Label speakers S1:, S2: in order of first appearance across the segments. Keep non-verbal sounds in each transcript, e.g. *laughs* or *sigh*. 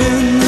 S1: in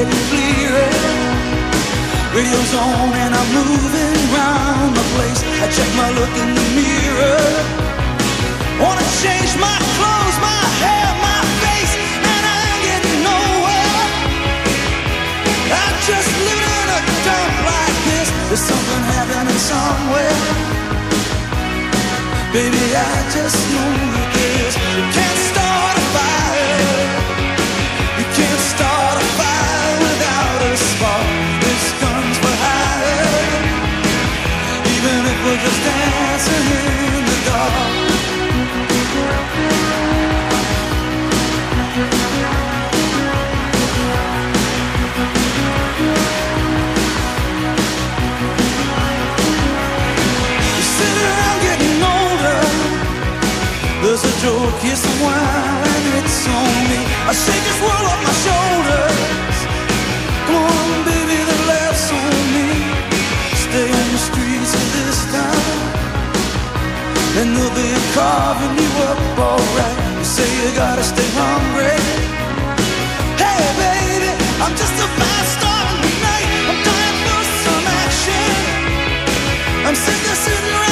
S1: getting clearer. Radio's on and I'm moving round the place. I check my look in the mirror. Wanna change my clothes, my hair, my face, and I ain't getting nowhere. I just live in a dump like this. There's something happening somewhere. Baby, I just know that this. You can't we're just dancing in the dark. Getting older. There's a joke here somewhere, and it's on me. I shake this world off they'll be carving you up alright. You say you gotta stay hungry. Hey, baby, I'm just a fast star in the night. I'm dying for some action. I'm sick of sitting around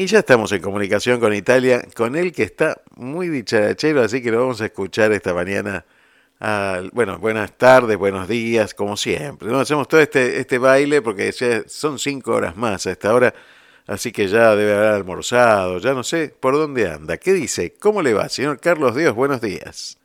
S2: Y ya estamos en comunicación con Italia, con él que está muy dicharachero, así que lo vamos a escuchar esta mañana. bueno, buenas tardes, buenos días, como siempre. ¿no? Hacemos todo este, este baile porque ya son cinco horas más a esta hora, así que ya debe haber almorzado, ya no sé por dónde anda. ¿Qué dice? ¿Cómo le va, señor Carlos Dios? Buenos días.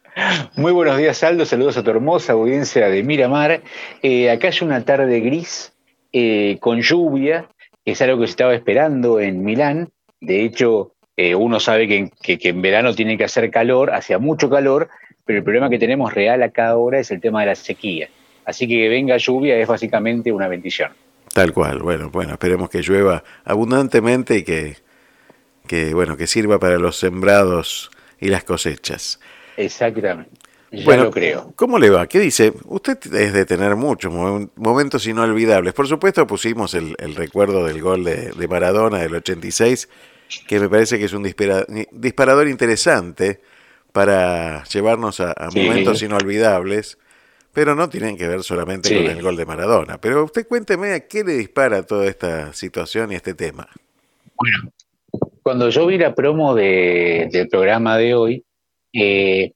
S3: Muy buenos días, Aldo. Saludos a tu hermosa audiencia de Miramar. Eh, acá hay una tarde gris eh, con lluvia, es algo que se estaba esperando en Milán. De hecho, eh, uno sabe que, que- que en verano tiene que hacer calor, hacía mucho calor, pero el problema que tenemos real acá ahora es el tema de la sequía. Así que que venga lluvia es básicamente una bendición.
S2: Tal cual, bueno, bueno, esperemos que llueva abundantemente y que, que bueno, que sirva para los sembrados y las cosechas.
S3: Exactamente. Ya
S2: Bueno,
S3: lo creo.
S2: ¿Cómo le va? ¿Qué dice? Usted es de tener muchos mo- momentos inolvidables. Por supuesto pusimos el, el recuerdo del gol de, de Maradona del 86, que me parece que es un dispara- disparador interesante para llevarnos a, a
S3: Sí.
S2: momentos inolvidables, pero no tienen que ver solamente
S3: Sí.
S2: con el gol de Maradona. Pero usted cuénteme a qué le dispara toda esta situación y este tema.
S3: cuando yo vi la promo de- del programa de hoy, eh,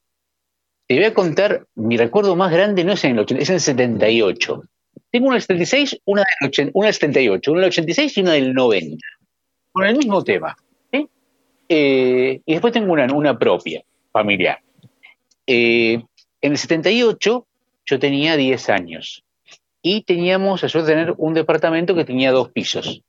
S3: te voy a contar, mi recuerdo más grande no es en el 80, es en el 78. Tengo una del 76, una del, 80 una del 78, una del 86 y una del 90. Con el mismo tema. Eh, y después tengo una, una propia, familiar. Eh, en el 78 yo tenía 10 años y teníamos la suerte tener un departamento que tenía dos pisos.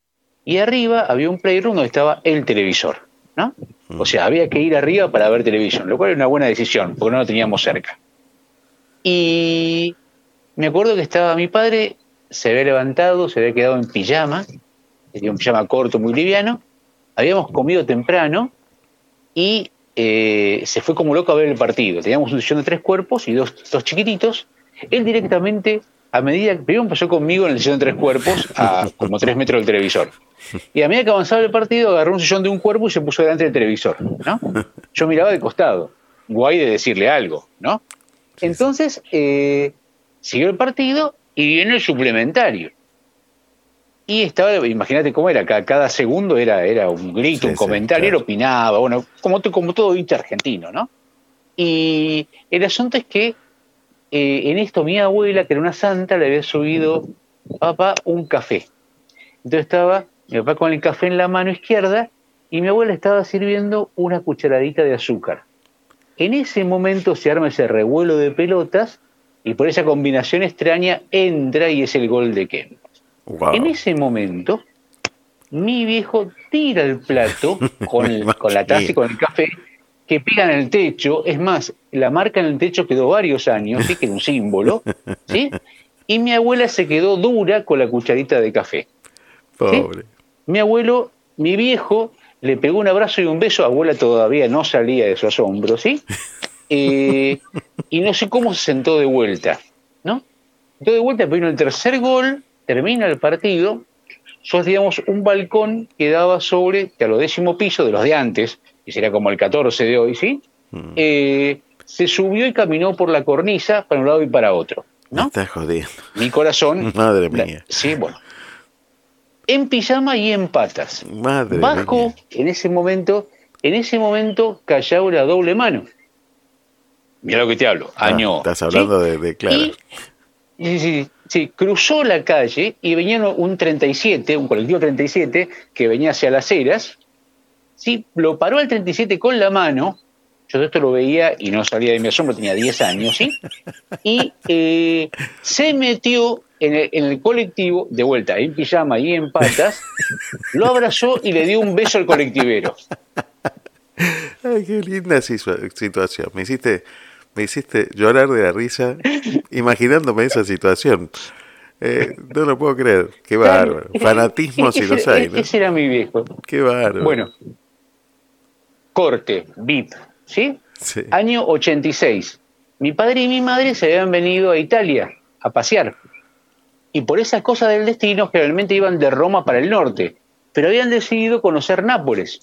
S3: Y arriba había un playroom donde estaba el televisor. ¿no? O sea, había que ir arriba para ver televisión, lo cual era una buena decisión, porque no lo teníamos cerca. Y me acuerdo que estaba mi padre, se había levantado, se había quedado en pijama, tenía un pijama corto, muy liviano, habíamos comido temprano y eh, se fue como loco a ver el partido. Teníamos un sillón de tres cuerpos y dos, dos chiquititos. Él directamente, a medida que primero empezó conmigo en el sillón de tres cuerpos, a como tres metros del televisor. Y a medida que avanzaba el partido, agarró un sillón de un cuerpo y se puso delante del televisor. ¿no? Yo miraba de costado, guay de decirle algo, ¿no? Entonces, eh, siguió el partido y viene el suplementario. Y estaba, imagínate cómo era, cada, cada segundo era, era un grito,
S2: Sí,
S3: un
S2: sí,
S3: comentario,
S2: claro.
S3: él opinaba, bueno, como todo hincha argentino, ¿no? Y el asunto es que eh, en esto mi abuela, que era una santa, le había subido papá un café. Entonces estaba mi papá con el café en la mano izquierda y mi abuela estaba sirviendo una cucharadita de azúcar. En ese momento se arma ese revuelo de pelotas y por esa combinación extraña entra y es el gol de Ken.
S2: Wow.
S3: En ese momento, mi viejo tira el plato con, el- con la taza y con el café que pega en el techo. Es más, la marca en el techo quedó varios años, ¿sí? que era un símbolo. *laughs* ¿sí? Y mi abuela se quedó dura con la cucharita de café.
S2: Pobre.
S3: Mi abuelo, mi viejo, le pegó un abrazo y un beso. Abuela todavía no salía de su asombro, ¿sí? *laughs* Eh, y no sé cómo se sentó de vuelta, ¿no? Sentó de vuelta, vino el tercer gol, termina el partido. Sos, digamos, un balcón que daba sobre, a lo décimo piso de los de antes, que sería como el 14 de hoy, ¿sí?
S2: Mm.
S3: Eh, se subió y caminó por la cornisa para un lado y para otro,
S2: Me
S3: ¿no?
S2: estás jodiendo.
S3: Mi corazón. *laughs*
S2: Madre
S3: la-
S2: mía.
S3: sí, bueno. En pijama y en patas.
S2: Madre
S3: Bajo
S2: mía.
S3: en ese momento, en ese momento callaba la doble mano. Mira lo que te hablo,
S2: Ah,
S3: año.
S2: estás
S3: ¿sí?
S2: hablando de, de claro.
S3: Y, sí, sí, sí, cruzó la calle y venía un 37, un colectivo 37 que venía hacia las eras. Sí, lo paró al 37 con la mano. Yo esto lo veía y no salía de mi asombro, tenía 10 años, ¿sí? Y eh, se metió en el, en el colectivo, de vuelta, en pijama y en patas, lo abrazó y le dio un beso al colectivero.
S2: Ay, qué linda situa- situación. Me hiciste, me hiciste llorar de la risa imaginándome esa situación. Eh, no lo puedo creer. Qué bárbaro. Fanatismo si los hay, ¿no?
S3: Ese era mi viejo.
S2: Qué bárbaro.
S3: Bueno, corte, VIP, ¿sí?
S2: Sí.
S3: Año 86. Mi padre y mi madre se habían venido a Italia a pasear. Y por esas cosas del destino, generalmente iban de Roma para el norte. Pero habían decidido conocer Nápoles.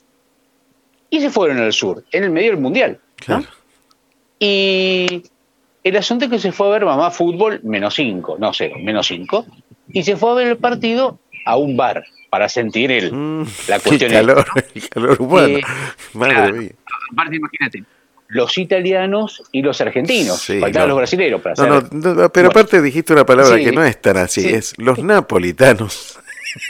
S3: Y se fueron al sur, en el medio del mundial. Y el asunto es que se fue a ver mamá fútbol menos 5, no cero, menos 5. Y se fue a ver el partido a un bar para sentir el,
S2: Mm,
S3: la *laughs* cuestión
S2: el calor, el calor humano.
S3: Eh, *laughs*
S2: Madre
S3: claro.
S2: mía.
S3: Aparte, imagínate, los italianos y los argentinos.
S2: Sí,
S3: Faltaban
S2: no.
S3: los brasileños para
S2: No,
S3: hacer.
S2: no, no, pero
S3: Bueno.
S2: aparte dijiste una palabra
S3: Sí.
S2: que no es tan así,
S3: Sí.
S2: es los napolitanos.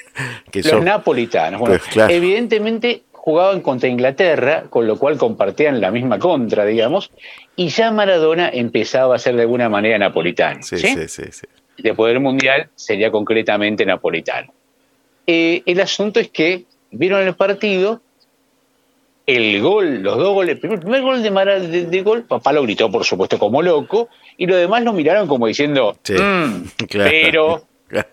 S2: *laughs* que
S3: los
S2: son,
S3: napolitanos. Bueno,
S2: Pues, claro.
S3: evidentemente jugaban contra Inglaterra, con lo cual compartían la misma contra, digamos, y ya Maradona empezaba a ser de alguna manera napolitano.
S2: sí,
S3: ¿sí?
S2: sí, sí, sí.
S3: Después del Mundial sería concretamente napolitano. Eh, el asunto es que vieron el partido, el gol, los dos goles, el primer, primer gol de, Mara, de, de gol, papá lo gritó por supuesto como loco, y los demás lo miraron como diciendo,
S2: Sí,
S3: "Mm, *laughs*
S2: claro.
S3: pero *laughs*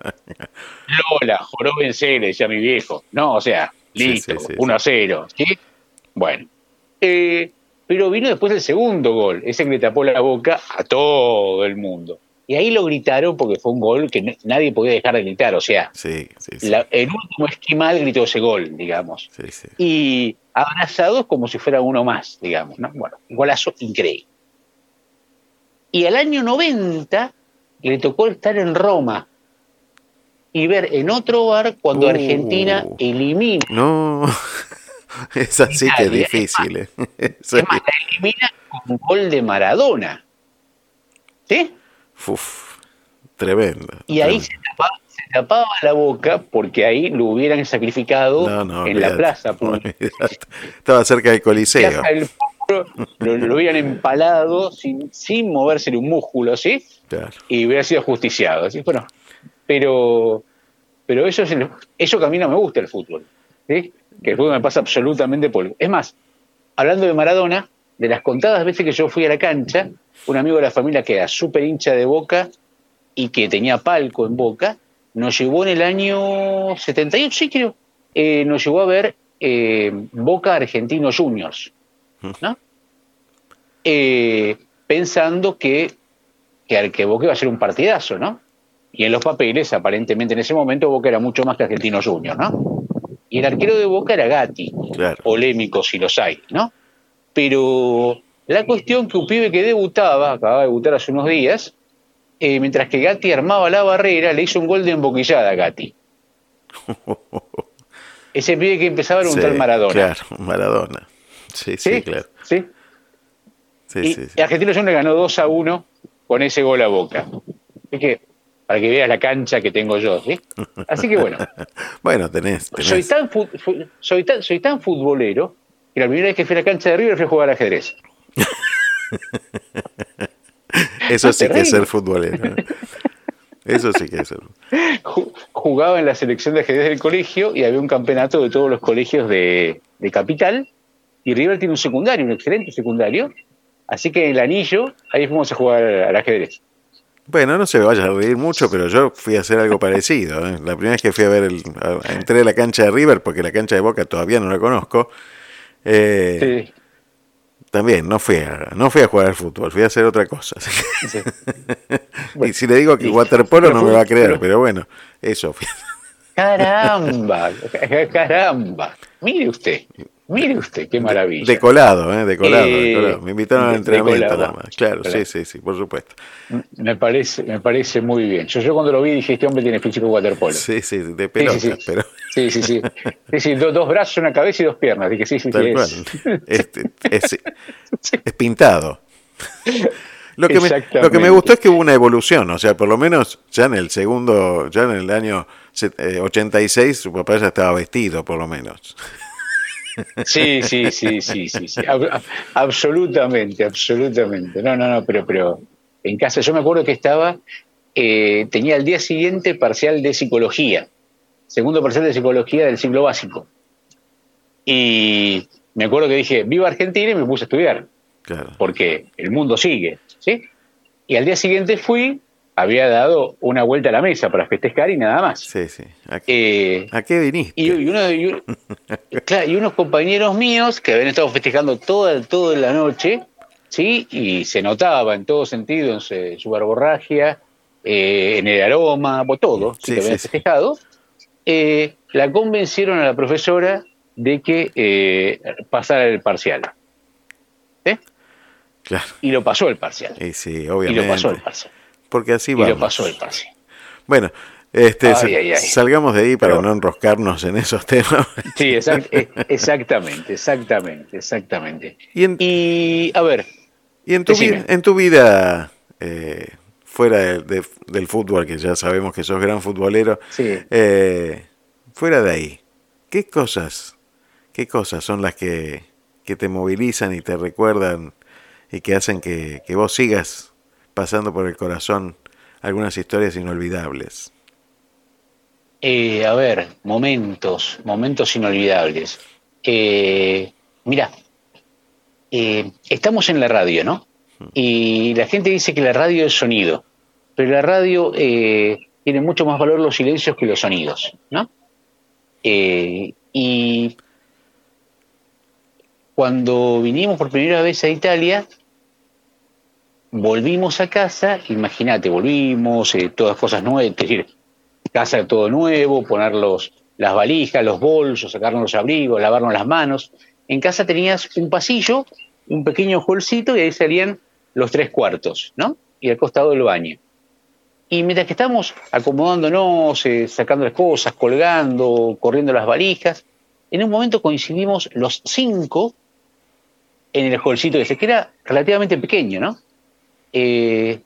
S3: Lola, joróbense, le decía mi viejo. No, o sea, listo,
S2: sí, sí,
S3: 1 a 0. ¿sí? Bueno. Eh, pero vino después el segundo gol, ese que le tapó la boca a todo el mundo. Y ahí lo gritaron porque fue un gol que nadie podía dejar de gritar. O sea,
S2: Sí, sí, sí.
S3: la- el último esquimal gritó ese gol, digamos. Y abrazados como si fuera uno más, digamos. ¿no? Bueno, un golazo increíble. Y al año 90 le tocó estar en Roma y ver en otro bar cuando
S2: Uh.
S3: Argentina elimina
S2: No, *laughs* Es así que es difícil. ¿eh? *laughs*
S3: Es más, la elimina con un gol de Maradona. ¿Sí?
S2: Uf, tremendo.
S3: Y ahí se tapaba, se tapaba la boca porque ahí lo hubieran sacrificado
S2: No, no,
S3: en la plaza. *laughs*
S2: Estaba cerca del Coliseo.
S3: Pueblo, lo, lo hubieran empalado sin, sin movérsele un músculo, ¿sí?
S2: Claro.
S3: y hubiera sido justiciado. Así, bueno, pero, pero eso, es el- eso que a mí no me gusta el fútbol. ¿sí? Que el fútbol me pasa absolutamente por. Es más, hablando de Maradona, de las contadas veces que yo fui a la cancha, un amigo de la familia que era súper hincha de boca y que tenía palco en boca, nos llevó en el año 78, sí creo, eh, nos llevó a ver eh, Boca Argentino Juniors, ¿no? Eh, pensando que que, al- que Boca iba a ser un partidazo, ¿no? Y en los papeles, aparentemente en ese momento, Boca era mucho más que Argentino Junior, ¿no? Y el arquero de Boca era Gatti,
S2: Claro.
S3: polémico si los hay, ¿no? Pero la cuestión que un pibe que debutaba, acababa de debutar hace unos días, eh, mientras que Gatti armaba la barrera, le hizo un gol de emboquillada a Gatti. *laughs* Ese pibe que empezaba era un
S2: Sí,
S3: tal Maradona.
S2: Claro, Maradona. Sí, sí,
S3: ¿Sí?
S2: claro. ¿Sí? Sí,
S3: y, Argentino Junior ganó 2 a 1 con ese gol a boca. Es que, para que veas la cancha que tengo yo, ¿sí? Así que bueno, *laughs*
S2: Bueno, tenés. tenés.
S3: soy tan, soy, tan, soy tan futbolero que la primera vez que fui a la cancha de River fui a jugar al ajedrez. *laughs*
S2: Eso sí que es ser futbolero. Eso sí que es ser.
S3: Ju- Jugaba en la selección de ajedrez del colegio y había un campeonato de todos los colegios de, de Capital. Y River tiene un secundario, un excelente secundario. Así que en el anillo, ahí fuimos a jugar al ajedrez.
S2: Bueno, no se me vaya a reír mucho, pero yo fui a hacer algo parecido. ¿eh? La primera vez que fui a ver, el, a- entré a la cancha de River, porque la cancha de Boca todavía no la conozco. eh,
S3: Sí,
S2: También no fui, a, no fui a jugar al fútbol, fui a hacer otra cosa.
S3: sí. *laughs*
S2: y si le digo que waterpolo no me va a creer,
S3: pero-
S2: pero bueno, eso. fui.
S3: Caramba, *laughs* caramba. Mire usted, mire usted, qué maravilla.
S2: De colado, ¿eh? De colado, de
S3: Eh,
S2: colado. Me invitaron al entrenamiento nada más. Claro,
S3: Claro.
S2: sí, sí, sí, por supuesto.
S3: Me parece, me parece muy bien. Yo, yo cuando lo vi dije, este hombre tiene físico de waterpolo. Sí,
S2: Sí, sí, de pelota,
S3: sí, sí.
S2: pero
S3: sí, sí. sí. Sí, do- dos brazos, una cabeza y dos piernas. Dije, sí, sí, sí.
S2: cual.
S3: es.
S2: Este, es, *laughs* es pintado. Lo que, me, lo que me gustó es que hubo una evolución, o sea, por lo menos ya en el segundo, ya en el año set- eh, 86, su papá ya estaba vestido, por lo menos.
S3: Sí, sí, sí, sí, sí, sí. Ab- ab- absolutamente, absolutamente. No, no, no, pero, pero en casa yo me acuerdo que estaba, eh, tenía el día siguiente parcial de psicología, segundo parcial de psicología del ciclo básico. Y me acuerdo que dije, viva Argentina y me puse a estudiar,
S2: Claro.
S3: porque el mundo sigue, ¿sí? Y al día siguiente fui, había dado una vuelta a la mesa para festejar y nada más.
S2: Sí, sí. ¿A,
S3: Eh,
S2: a qué viniste?
S3: y, y uno- y uno- *laughs* claro, y unos compañeros míos que habían estado festejando toda, toda la noche, ¿sí? Y se notaba en todo sentido, en su, su verborragia, eh, en el aroma, por todo,
S2: Sí,
S3: que habían
S2: sí, sí.
S3: festejado, eh, la convencieron a la profesora de que eh, pasara el parcial. ¿Eh?
S2: Claro.
S3: Y lo pasó el parcial.
S2: Y sí,
S3: Y
S2: obviamente.
S3: lo pasó el parcial.
S2: Porque así
S3: Y
S2: vamos.
S3: lo pasó el parcial.
S2: Bueno, este,
S3: Ay,
S2: sa-
S3: ay, ay.
S2: salgamos de ahí para
S3: Pero-
S2: no enroscarnos en esos temas. *laughs*
S3: Sí, exact- eh, exactamente, exactamente, exactamente.
S2: Y en,
S3: Y a ver,
S2: y en tu,
S3: decime.
S2: vida, en tu vida eh, fuera de- de- del fútbol, que ya sabemos que sos gran futbolero,
S3: Sí.
S2: eh, fuera de ahí, ¿qué cosas, qué cosas son las que, que te movilizan y te recuerdan y que hacen que, que vos sigas pasando por el corazón algunas historias inolvidables?
S3: Eh, a ver, momentos, momentos inolvidables. Eh, mira, eh, estamos en la radio, ¿no? Y la gente dice que la radio es sonido, pero la radio eh, tiene mucho más valor los silencios que los sonidos, ¿no? Y cuando vinimos por primera vez a Italia, volvimos a casa, imagínate, volvimos, eh, todas cosas nuevas, es decir, casa todo nuevo, poner los, las valijas, los bolsos, sacarnos los abrigos, lavarnos las manos. En casa tenías un pasillo, un pequeño holcito y ahí salían los tres cuartos, ¿no? Y al costado del baño. Y mientras que estamos acomodándonos, eh, sacando las cosas, colgando, corriendo las valijas, en un momento coincidimos los cinco en el holcito ese, que era relativamente pequeño, ¿no? Eh,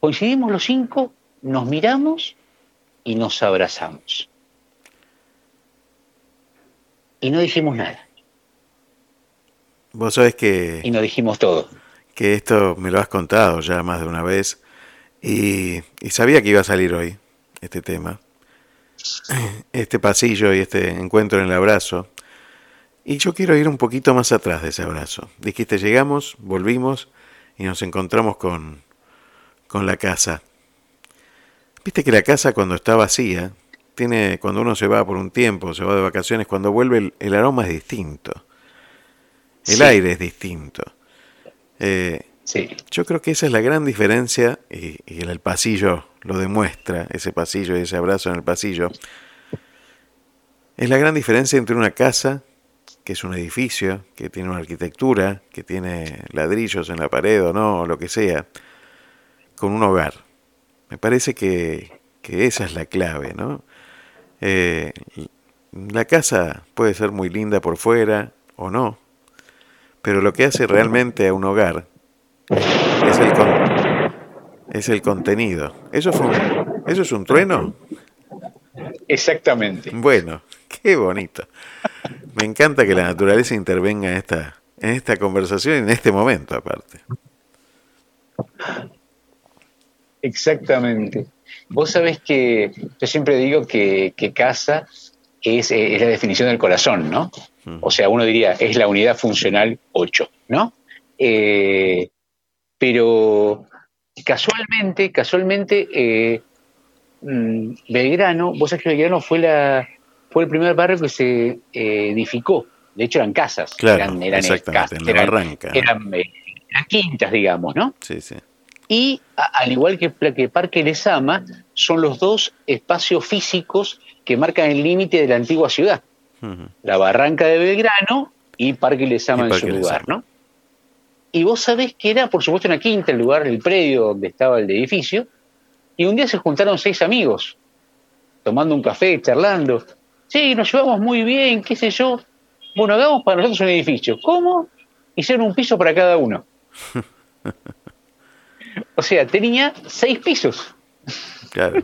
S3: coincidimos los cinco, nos miramos y nos abrazamos. Y no dijimos nada.
S2: Vos sabés que...
S3: Y no dijimos todo.
S2: Que esto me lo has contado ya más de una vez y, y sabía que iba a salir hoy este tema. Este pasillo y este encuentro en el abrazo. Y yo quiero ir un poquito más atrás de ese abrazo. Dijiste, llegamos, volvimos y nos encontramos con, con la casa. Viste que la casa cuando está vacía, tiene, cuando uno se va por un tiempo, se va de vacaciones, cuando vuelve el, aroma es distinto. El aire es distinto. Eh,
S3: sí.
S2: Yo creo que esa es la gran diferencia, y, y el pasillo lo demuestra, ese pasillo y ese abrazo en el pasillo. Es la gran diferencia entre una casa, que es un edificio, que tiene una arquitectura, que tiene ladrillos en la pared o no, o lo que sea, con un hogar. Me parece que, esa es la clave, ¿no? Eh, la casa puede ser muy linda por fuera o no, pero lo que hace realmente a un hogar es el, es el contenido. ¿Eso, fue ¿Eso es un trueno?
S3: Exactamente.
S2: Bueno, qué bonito. Me encanta que la naturaleza intervenga en esta, en esta conversación y en este momento aparte.
S3: Exactamente. Vos sabés que yo siempre digo que, casa es, la definición del corazón, ¿no? Mm. O sea, uno diría, es la unidad funcional 8, ¿no? Eh, pero casualmente, casualmente, eh, mm, Belgrano, vos sabés que Belgrano fue, la, fue el primer barrio que se eh, edificó. De hecho, eran casas.
S2: eran,
S3: eran,
S2: exactamente, en la barranca.
S3: Eran, eran, quintas, digamos, ¿no?
S2: Sí, sí
S3: y al igual que, que Parque Lesama, son los dos espacios físicos que marcan el límite de la antigua ciudad. La Barranca de Belgrano y Parque Lesama en su lugar, ¿no? Y vos sabés que era, por supuesto, una quinta, el lugar, el predio donde estaba el edificio, y un día se juntaron seis amigos, tomando un café, charlando. Sí, nos llevamos muy bien, qué sé yo. Bueno, hagamos para nosotros un edificio. ¿Cómo? Hicieron un piso para cada uno. *laughs* O sea, tenía seis pisos.
S2: Claro.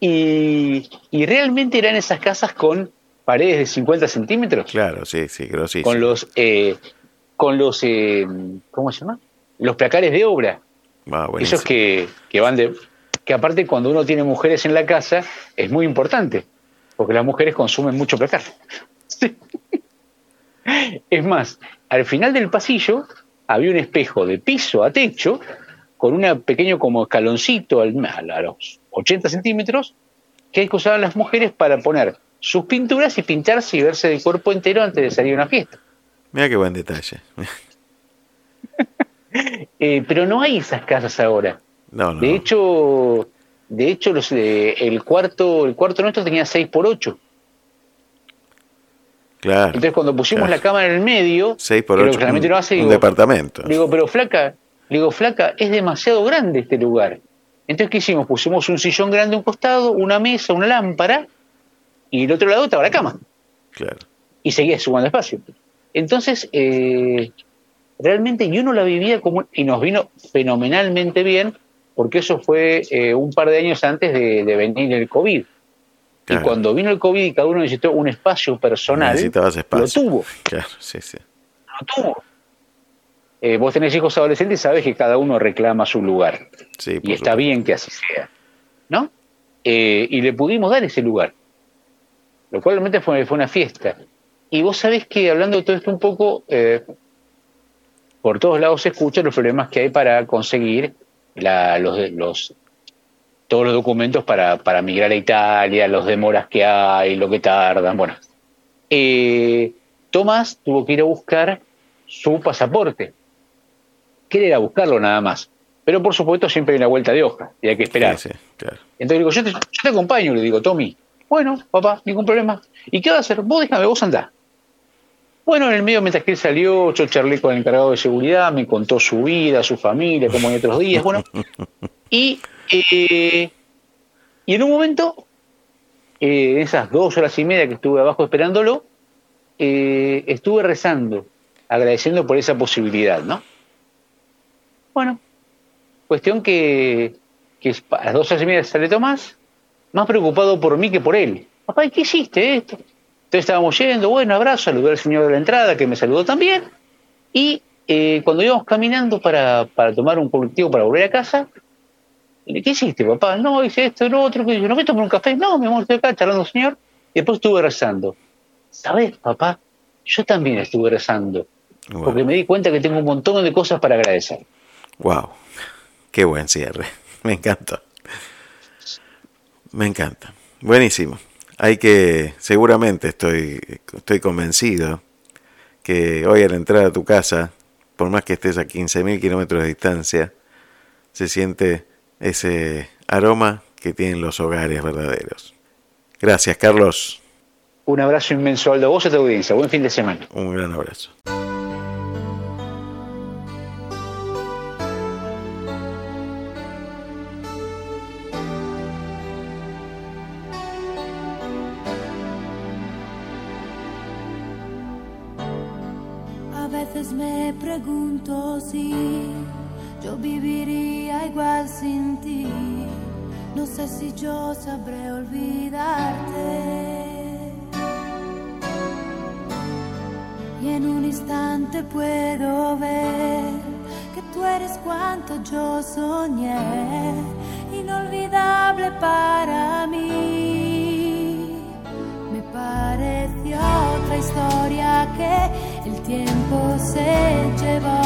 S3: y, realmente eran esas casas con paredes de 50 centímetros.
S2: Claro, sí, sí, sí.
S3: Con los, eh, con los, eh, ¿cómo se llama? Los placares de obra.
S2: Ah,
S3: Esos que, que van de, que aparte cuando uno tiene mujeres en la casa es muy importante, porque las mujeres consumen mucho placar. es más, al final del pasillo había un espejo de piso a techo con un pequeño como escaloncito a los 80 centímetros que usaban las mujeres para poner sus pinturas y pintarse y verse de cuerpo entero antes de salir a una fiesta.
S2: Mira qué buen detalle. *laughs*
S3: Eh, pero no hay esas casas ahora.
S2: No, no.
S3: De hecho, de hecho los, el cuarto el cuarto nuestro tenía 6 por 8 entonces cuando pusimos la cámara en el medio,
S2: 6 por 8,
S3: un,
S2: hace, un departamento.
S3: Digo, pero flaca, digo, flaca, es demasiado grande este lugar. Entonces, ¿qué hicimos? Pusimos un sillón grande a un costado, una mesa, una lámpara, y el otro lado estaba la cama.
S2: Claro.
S3: Y seguía sumando espacio. Entonces, eh, realmente yo no la vivía como. Y nos vino fenomenalmente bien, porque eso fue eh, un par de años antes de, de venir el COVID. Y cuando vino el COVID y cada uno necesitó un espacio personal, lo tuvo.
S2: Claro, sí, sí.
S3: Lo tuvo. Eh, vos tenés hijos adolescentes y sabés que cada uno reclama su lugar.
S2: Sí,
S3: y está bien que así sea. ¿No? Eh, y le pudimos dar ese lugar. Lo cual realmente fue, fue una fiesta. Y vos sabés que hablando de todo esto un poco, por todos lados se escuchan los problemas que hay para conseguir la, los, los todos los documentos para, para migrar a Italia, los demoras que hay, lo que tardan. Bueno, eh, Tomás tuvo que ir a buscar su pasaporte. Quiere ir a buscarlo nada más. Pero por supuesto siempre hay una vuelta de hoja y hay que esperar. Entonces digo, yo te, yo te acompaño, le digo, Tommy. Bueno, papá, ningún problema. ¿Y qué va a hacer? Vos déjame, vos andá. Bueno, en el medio, mientras que él salió, yo charlé con el encargado de seguridad, me contó su vida, su familia, como en otros días, bueno. *laughs* Y, eh, y en un momento eh, esas dos horas y media que estuve abajo esperándolo, eh, estuve rezando, agradeciendo por esa posibilidad, ¿no? Bueno, cuestión que, que a las dos horas y media sale Tomás, más preocupado por mí que por él. Papá, ¿qué hiciste esto? Entonces estábamos yendo, bueno, abrazo, saludé al señor de la entrada que me saludó también. Y eh, cuando íbamos caminando para, para tomar un colectivo para volver a casa, ¿qué hiciste, papá? No, hice esto, lo otro, que yo no me tomé un café, no, mi amor, estoy acá charlando, señor. Y después estuve rezando. ¿Sabes, papá? Yo también estuve rezando. Porque me di cuenta que tengo un montón de cosas para agradecer.
S2: Wow, qué buen cierre. *laughs* Me encanta. Me encanta. Buenísimo. Hay que, seguramente estoy, estoy convencido que hoy al entrar a tu casa, por más que estés a 15.000 kilómetros de distancia, se siente ese aroma que tienen los hogares verdaderos. Gracias, Carlos.
S3: Un abrazo inmenso a vos y a tu audiencia. Buen fin de semana.
S2: Un gran abrazo.
S4: Tiempo se llevó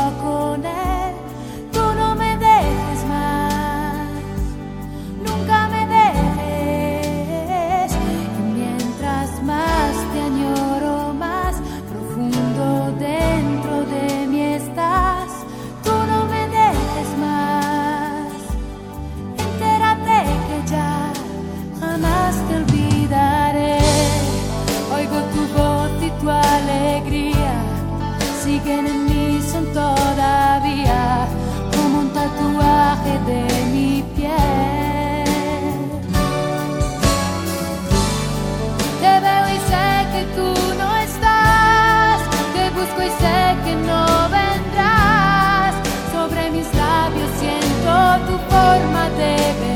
S4: fermate